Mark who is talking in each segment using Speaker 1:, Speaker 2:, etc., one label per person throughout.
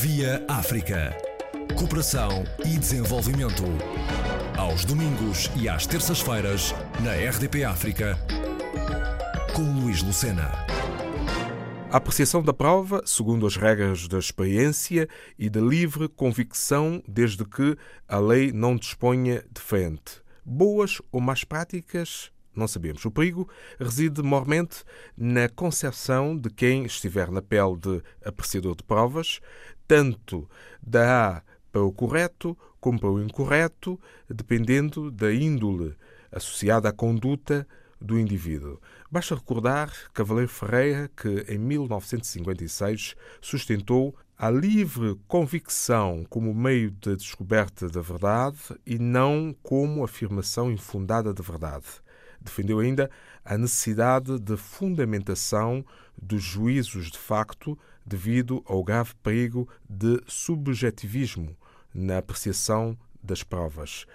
Speaker 1: Via África. Cooperação e desenvolvimento. Aos domingos e às terças-feiras, na RDP África, com Luís Lucena.
Speaker 2: A apreciação da prova, segundo as regras da experiência e da livre convicção, desde que a lei não disponha de frente. Boas ou más práticas, não sabemos. O perigo reside mormente na concepção de quem estiver na pele de apreciador de provas, tanto da A para o correto como para o incorreto, dependendo da índole associada à conduta do indivíduo. Basta recordar Cavaleiro Ferreira que, em 1956, sustentou a livre convicção como meio de descoberta da verdade e não como afirmação infundada de verdade. Defendeu ainda a necessidade de fundamentação dos juízos de facto devido ao grave perigo de subjetivismo na apreciação das provas.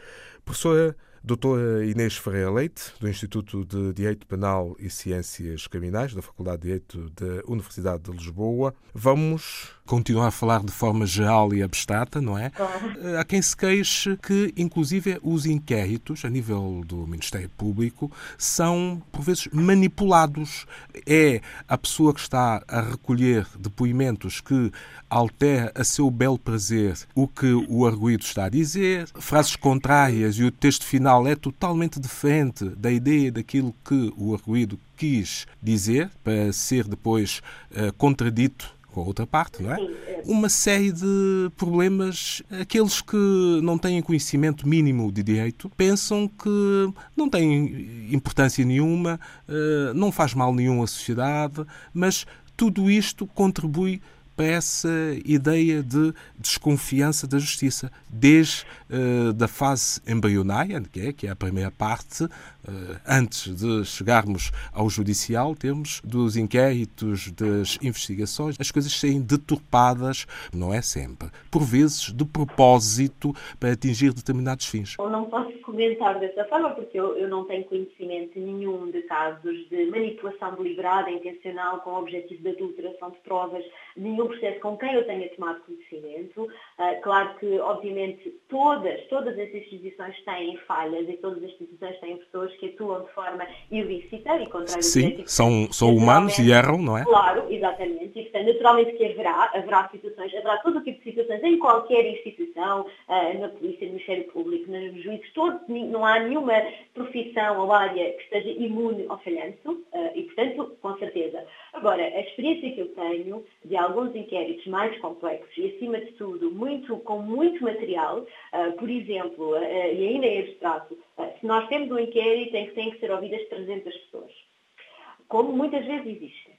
Speaker 2: Professora Doutora Inês Ferreira Leite, do Instituto de Direito Penal e Ciências Criminais, da Faculdade de Direito da Universidade de Lisboa, vamos continuar a falar de forma geral e abstrata, não é? Claro. Há quem se queixe que, inclusive, os inquéritos, a nível do Ministério Público, são, por vezes, manipulados. É a pessoa que está a recolher depoimentos que altera a seu belo prazer o que o arguído está a dizer, frases contrárias e o texto final é totalmente diferente da ideia daquilo que o arguído quis dizer, para ser depois uh, contradito com a outra parte, não é? é? Uma série de problemas. Aqueles que não têm conhecimento mínimo de direito pensam que não tem importância nenhuma, eh, não faz mal nenhum à sociedade, mas tudo isto contribui para essa ideia de desconfiança da justiça, desde uh, da fase embrionária, que é, que é a primeira parte, uh, antes de chegarmos ao judicial, temos dos inquéritos, das investigações, as coisas serem deturpadas, não é sempre, por vezes de propósito para atingir determinados fins.
Speaker 3: Eu não posso comentar dessa forma porque eu, eu não tenho conhecimento nenhum de casos de manipulação deliberada, intencional, com o objetivo de adulteração de provas, nenhum processo com quem eu tenha tomado conhecimento. Uh, claro que, obviamente, todas, todas as instituições têm falhas e todas as instituições têm pessoas que atuam de forma ilícita e contrária
Speaker 2: Sim, são, são humanos e erram, não é?
Speaker 3: Claro, exatamente. E, portanto, naturalmente que haverá, haverá situações, haverá todo o tipo de situações em qualquer instituição, uh, na polícia, no Ministério Público, nos juízes, todos, não há nenhuma profissão ou área que esteja imune ao falhanço uh, e, portanto, com certeza. Agora, a experiência que eu tenho de alguns inquéritos mais complexos e, acima de tudo, muito, com muito material, uh, por exemplo, uh, e ainda em abstrato, se nós temos um inquérito em que têm que ser ouvidas 300 pessoas, como muitas vezes existe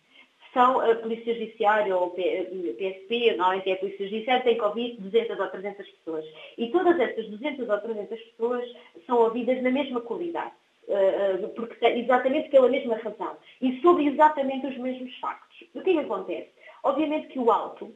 Speaker 3: são a Polícia Judiciária ou PSP, normalmente é a Polícia Judiciária, tem que ouvir 200 ou 300 pessoas. E todas essas 200 ou 300 pessoas são ouvidas na mesma qualidade. Eh, eh, porque, exatamente pela mesma razão. E sobre exatamente os mesmos factos. O que é que acontece? Obviamente que o auto eh,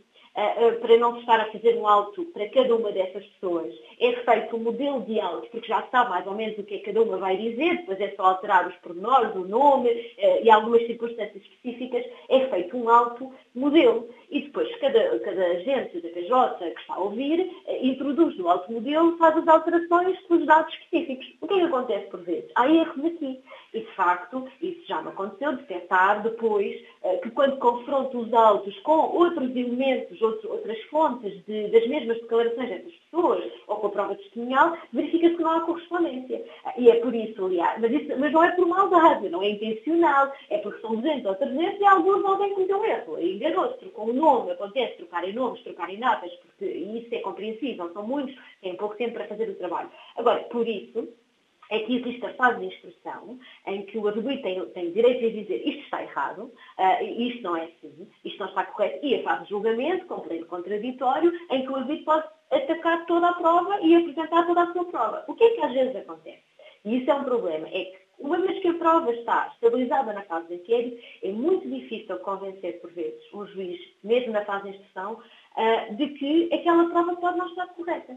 Speaker 3: para não se estar a fazer um auto para cada uma dessas pessoas. É feito um modelo de auto, porque já sabe mais ou menos o que é que cada uma vai dizer, depois é só alterar os pormenores, o nome eh, e algumas circunstâncias específicas, é feito um auto modelo. E depois cada, cada agência da PJ que está a ouvir eh, introduz no auto modelo, faz as alterações com os dados específicos. O que é que acontece por vezes? Há erros aqui. E, de facto, isso já me aconteceu, detectar depois que quando confronto os autos com outros elementos, outras fontes de, das mesmas declarações dessas pessoas ou com a prova testemunhal, verifica-se que não há correspondência. E é por isso, aliás, mas, isso, mas não é por maldade, não é intencional, é porque são 200 ou 300 e alguns alguém cometeu erro. Enganou-se, trocou um nome, acontece trocarem nomes, trocarem datas, porque isso é compreensível, são muitos, têm pouco tempo para fazer o trabalho. Agora, por isso, é que existe a fase de instrução em que o arguido tem, tem direito a dizer isto está errado, uh, isto não é assim, isto não está correto, e a fase de julgamento, com pleno contraditório, em que o arguido pode atacar toda a prova e apresentar toda a sua prova. O que é que às vezes acontece? E isso é um problema, é que uma vez que a prova está estabilizada na fase de inquérito, é muito difícil convencer, por vezes, um juiz, mesmo na fase de instrução, uh, de que aquela prova pode não estar correta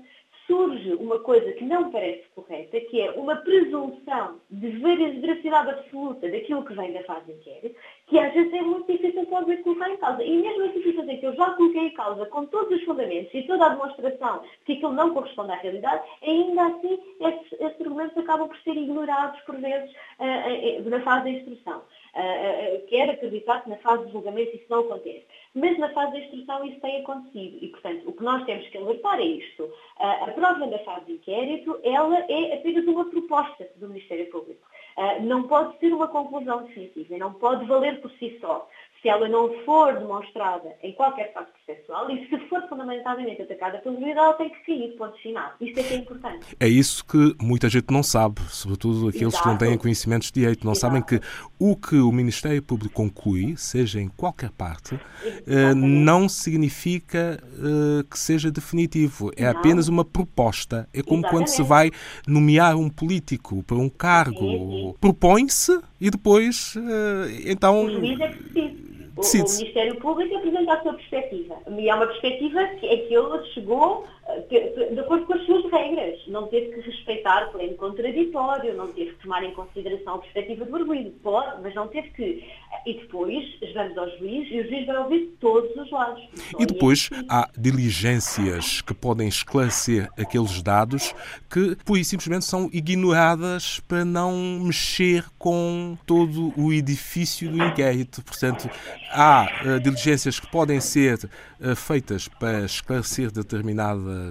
Speaker 3: surge uma coisa que não parece correta, que é uma presunção de veracidade absoluta daquilo que vem da fase de inquérito, que às vezes é muito difícil de colocar em causa. E mesmo as situações que eu já coloquei em causa, com todos os fundamentos e toda a demonstração que aquilo não corresponde à realidade, ainda assim esses, esses argumentos acabam por ser ignorados por vezes uh, uh, na fase da instrução. Uh, quero acreditar que na fase de julgamento isso não acontece. Mas na fase da instrução isso tem acontecido. E, portanto, o que nós temos que alertar é isto. a prova da fase de inquérito, ela é apenas uma proposta do Ministério Público. não pode ser uma conclusão definitiva, não pode valer por si só se ela não for demonstrada em qualquer fase processual e se for fundamentadamente atacada juíza, ela tem que cair, ponto final. Isto é que é importante.
Speaker 2: É isso que muita gente não sabe, sobretudo aqueles Exato. que não têm conhecimentos de direito. Não Exato. sabem que o que o Ministério Público conclui, seja em qualquer parte, eh, não significa eh, que seja definitivo. É não. apenas uma proposta. É como Exatamente. quando se vai nomear um político para um cargo. Propõe-se e depois, eh, então...
Speaker 3: O juiz é que o, o, Ministério Público apresenta a sua perspectiva. E é uma perspectiva que, é que ele chegou de, acordo com as suas regras. Não teve que respeitar pleno contraditório, não teve que tomar em consideração a perspectiva do arguido. Pode, mas não teve que. E depois vamos ao juiz e o juiz vai ouvir todos os lados.
Speaker 2: E depois há diligências que podem esclarecer aqueles dados que, pura e simplesmente, são ignoradas para não mexer com todo o edifício do inquérito. Portanto, há uh, diligências que podem ser uh, feitas para esclarecer determinadas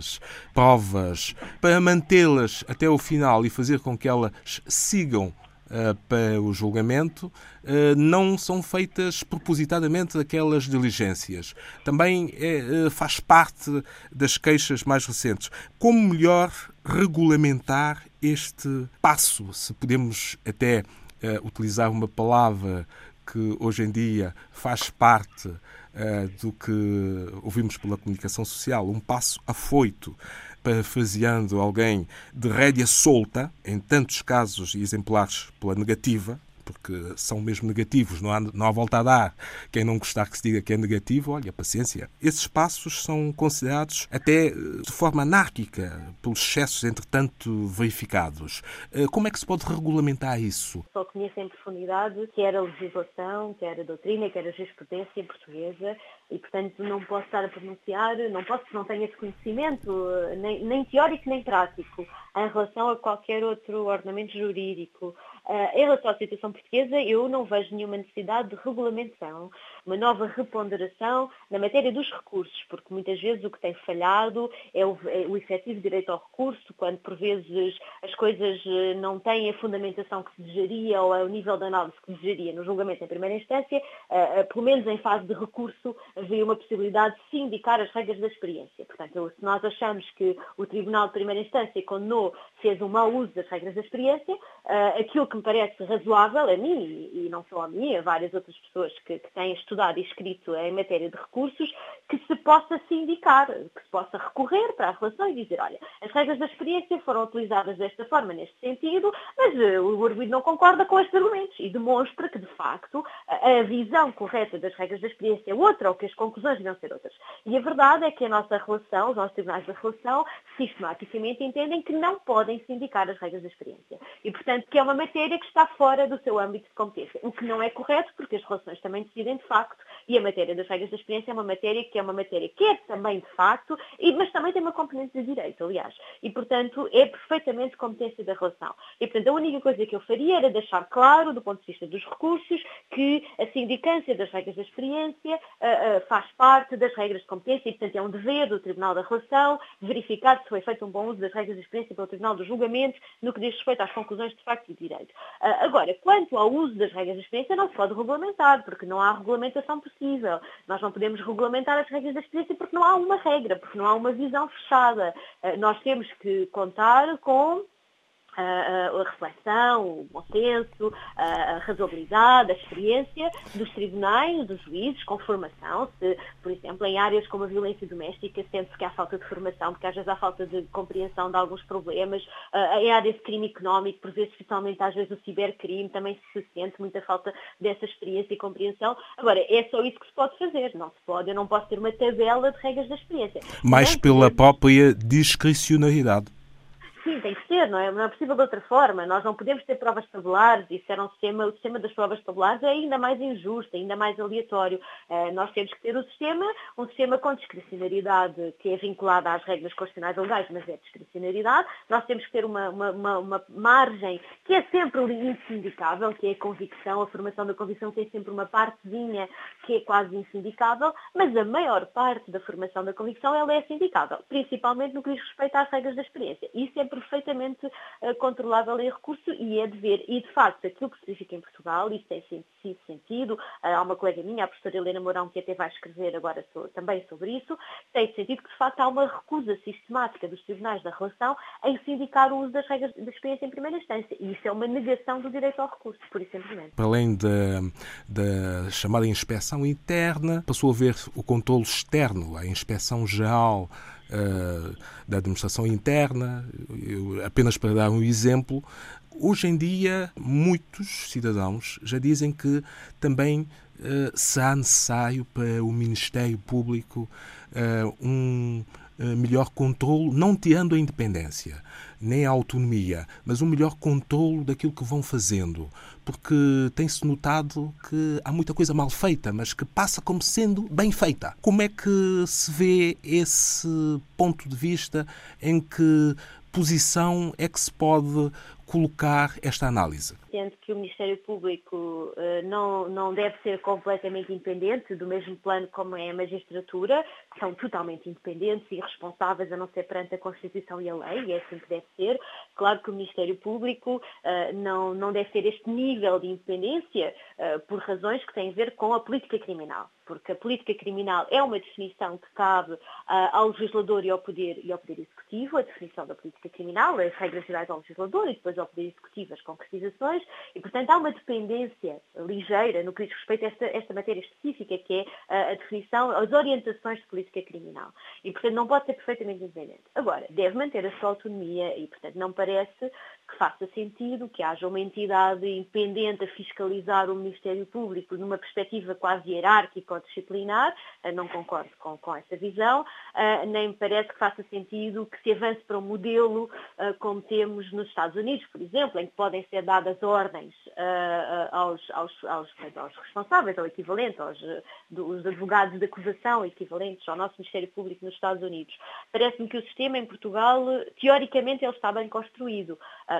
Speaker 2: provas, para mantê-las até o final e fazer com que elas sigam Uh, para o julgamento uh, não são feitas propositadamente aquelas diligências. Também é, uh, faz parte das queixas mais recentes. Como melhor regulamentar este passo? Se podemos até utilizar uma palavra que hoje em dia faz parte uh, do que ouvimos pela comunicação social, um passo afoito, parafraseando alguém de rédea solta, em tantos casos e exemplares pela negativa, porque são mesmo negativos, não há, não há volta a dar. Quem não gostar que se diga que é negativo, olha, paciência. Esses passos são considerados até eh, de forma anárquica pelos excessos, entretanto, verificados. Eh, como é que se pode regulamentar isso?
Speaker 3: Só conheço em profundidade quer a legislação, quer a doutrina, quer a jurisprudência portuguesa e, portanto, não posso estar a pronunciar, não posso, não tenho esse conhecimento, eh, nem, nem teórico nem prático, em relação a qualquer outro ordenamento jurídico. Uh, em relação à situação portuguesa, eu não vejo nenhuma necessidade de regulamentação, uma nova reponderação na matéria dos recursos, porque muitas vezes o que tem falhado é o, é o efetivo direito ao recurso, quando por vezes as coisas eh, não têm a fundamentação que se desejaria ou é o nível de análise que se desejaria no julgamento em primeira instância, uh, uh, pelo menos em fase de recurso, havia uma possibilidade de se indicar as regras da experiência. Portanto, se nós achamos que o Tribunal de Primeira Instância condenou, fez um mau uso das regras da experiência, aquilo que me parece razoável a mim, e não só a mim, a várias outras pessoas que, que têm estudado e escrito em matéria de recursos, que se possa se indicar, que se possa recorrer para a relação e dizer, olha, as regras da experiência foram utilizadas desta forma, neste sentido, mas uh, o arguido não concorda com estes argumentos e demonstra que, de facto, a visão correta das regras da experiência é outra ou que as conclusões deviam ser outras. E a verdade é que a nossa relação, os nossos tribunais da relação, sistematicamente entendem que não podem se indicar as regras da experiência. E, portanto, que é uma matéria que está fora do seu âmbito de competência, o que não é correto porque as relações também decidem de facto e a matéria das regras da experiência é uma matéria que é uma matéria que é também de facto, mas também tem uma componente de direito, aliás. E, portanto, é perfeitamente competência da relação. E, portanto, a única coisa que eu faria era deixar claro, do ponto de vista dos recursos, que a sindicância das regras da experiência uh, uh, faz parte das regras de competência e, portanto, é um dever do Tribunal da Relação verificar se foi feito um bom uso das regras da experiência pelo Tribunal dos Julgamentos no que diz respeito às conclusões de facto e de direito. Uh, agora, quanto ao uso das regras da experiência, não se pode regulamentar, porque não há regulamentação possível. Nós não podemos regulamentar as regras da experiência porque não há uma regra, porque não há uma visão fechada. Uh, nós temos que contar com a, reflexão, o bom senso, a, razoabilidade, a experiência dos tribunais, dos juízes, com formação. Se, por exemplo, em áreas como a violência doméstica, sente-se que há falta de formação, porque às vezes há falta de compreensão de alguns problemas. em áreas de crime económico, por vezes, especialmente às vezes o cibercrime, também se sente muita falta dessa experiência e compreensão. Agora, é só isso que se pode fazer. Não se pode, eu não posso ter uma tabela de regras da experiência.
Speaker 2: Mais pela própria discricionalidade.
Speaker 3: Sim, tem que ser, não é? Não é possível de outra forma. Nós não podemos ter provas tabulares, isso era um sistema, o sistema das provas tabulares é ainda mais injusto, ainda mais aleatório. Uh, nós temos que ter o sistema, um sistema com discricionariedade que é vinculada às regras constitucionais legais, mas é discricionariedade. Nós temos que ter uma, uma, uma, uma margem que é sempre insindicável, que é a convicção, a formação da convicção tem sempre uma partezinha que é quase insindicável, mas a maior parte da formação da convicção ela é sindicável, principalmente no que diz respeito às regras da experiência. Isso é perfeitamente uh, controlável em recurso e é dever. E, de facto, aquilo que se verifica em Portugal, isso tem sido sentido, uh, há uma colega minha, a professora Helena Mourão, que até vai escrever agora também sobre isso, tem sentido que, de facto, há uma recusa sistemática dos tribunais da relação em sindicar o uso das regras da experiência em primeira instância. E isso é uma negação do direito ao recurso, por e simplesmente.
Speaker 2: Para além da chamada inspeção interna, passou a haver o controle externo, a inspeção geral uh, da administração interna. Eu, apenas para dar um exemplo, hoje em dia muitos cidadãos já dizem que também uh, será necessário para o Ministério Público uh, um melhor controle, não tirando a independência nem a autonomia, mas um melhor controle daquilo que vão fazendo, porque tem-se notado que há muita coisa mal feita, mas que passa como sendo bem feita. Como é que se vê esse ponto de vista em que posição é que se pode colocar esta análise?
Speaker 3: Sendo que o Ministério Público uh, não, não deve ser completamente independente, do mesmo plano como é a magistratura, que são totalmente independentes e responsáveis a não ser perante a Constituição e a lei, e é assim que deve ser. Claro que o Ministério Público uh, não, não deve ter este nível de independência uh, por razões que têm a ver com a política criminal porque a política criminal é uma definição que cabe uh, ao legislador e ao, poder, e ao Poder Executivo, a definição da política criminal, as regras gerais ao legislador e depois ao Poder Executivo as concretizações, e portanto há uma dependência ligeira no que diz respeito a esta, esta matéria específica, que é uh, a definição, as orientações de política criminal. E portanto não pode ser perfeitamente independente. Agora, deve manter a sua autonomia e portanto não parece que faça sentido que haja uma entidade independente a fiscalizar o Ministério Público numa perspectiva quase hierárquica ou disciplinar, eh, não concordo com, com essa visão, eh, nem me parece que faça sentido que se avance para um modelo eh, como temos nos Estados Unidos, por exemplo, em que podem ser dadas ordens aos, aos, aos, aos responsáveis, ou equivalente, aos dos advogados de acusação equivalentes ao nosso Ministério Público nos Estados Unidos. Parece-me que o sistema em Portugal, teoricamente, ele está bem construído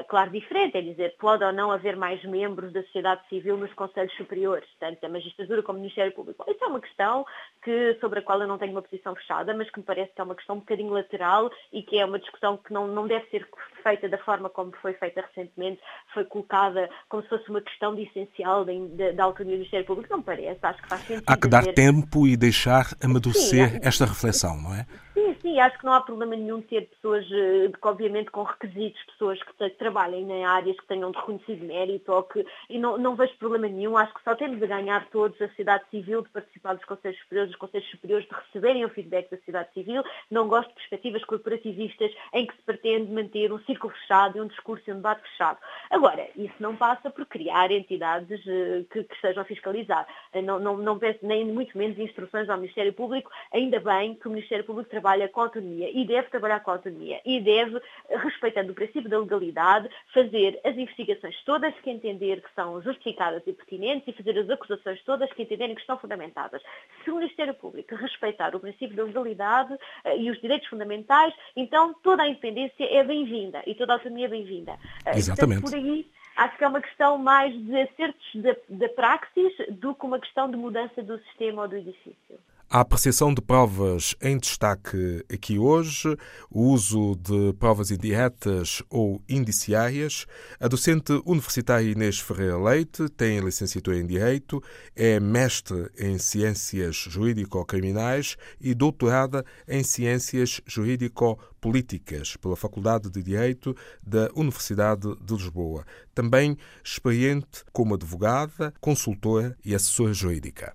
Speaker 3: claro, diferente, é dizer, pode ou não haver mais membros da sociedade civil nos Conselhos Superiores, tanto da Magistratura como do Ministério Público. Isso é uma questão que, sobre a qual eu não tenho uma posição fechada, mas que me parece que é uma questão um bocadinho lateral e que é uma discussão que não, não deve ser feita da forma como foi feita recentemente, foi colocada como se fosse uma questão de essencial da autonomia do Ministério Público. Não me parece, acho que faz sentido.
Speaker 2: Há que dar tempo e deixar amadurecer Sim, esta reflexão, não é?
Speaker 3: Sim, sim, acho que não há problema nenhum ter pessoas, eh, obviamente com requisitos, pessoas que trabalhem em áreas que tenham de reconhecido mérito ou que, e não, não vejo problema nenhum, acho que só temos a ganhar todos a sociedade civil de participar dos Conselhos Superiores, dos Conselhos Superiores de receberem o feedback da sociedade civil, não gosto de perspectivas corporativistas em que se pretende manter um círculo fechado e um discurso e um debate fechado. Agora, isso não passa por criar entidades eh, que, que estejam a fiscalizar. Eh, não, não, não peço nem muito menos instruções ao Ministério Público, ainda bem que o Ministério Público trabalha com autonomia e deve trabalhar com autonomia e deve, respeitando o princípio da legalidade, fazer as investigações todas que entender que são justificadas e pertinentes e fazer as acusações todas que entenderem que estão fundamentadas. Se o Ministério Público respeitar o princípio da legalidade uh, e os direitos fundamentais, então toda a independência é bem-vinda e toda a autonomia é bem-vinda.
Speaker 2: Uh, Exatamente.
Speaker 3: Portanto, por aí, acho que é uma questão mais de acertos da praxis do que uma questão de mudança do sistema ou do edifício.
Speaker 2: A apreciação de provas em destaque aqui hoje, o uso de provas indiretas ou indiciárias. A docente universitária Inês Ferreira Leite tem licenciatura em Direito, é mestre em Ciências Jurídico-Criminais e doutorada em Ciências Jurídico-Políticas pela Faculdade de Direito da Universidade de Lisboa. Também experiente como advogada, consultora e assessora jurídica.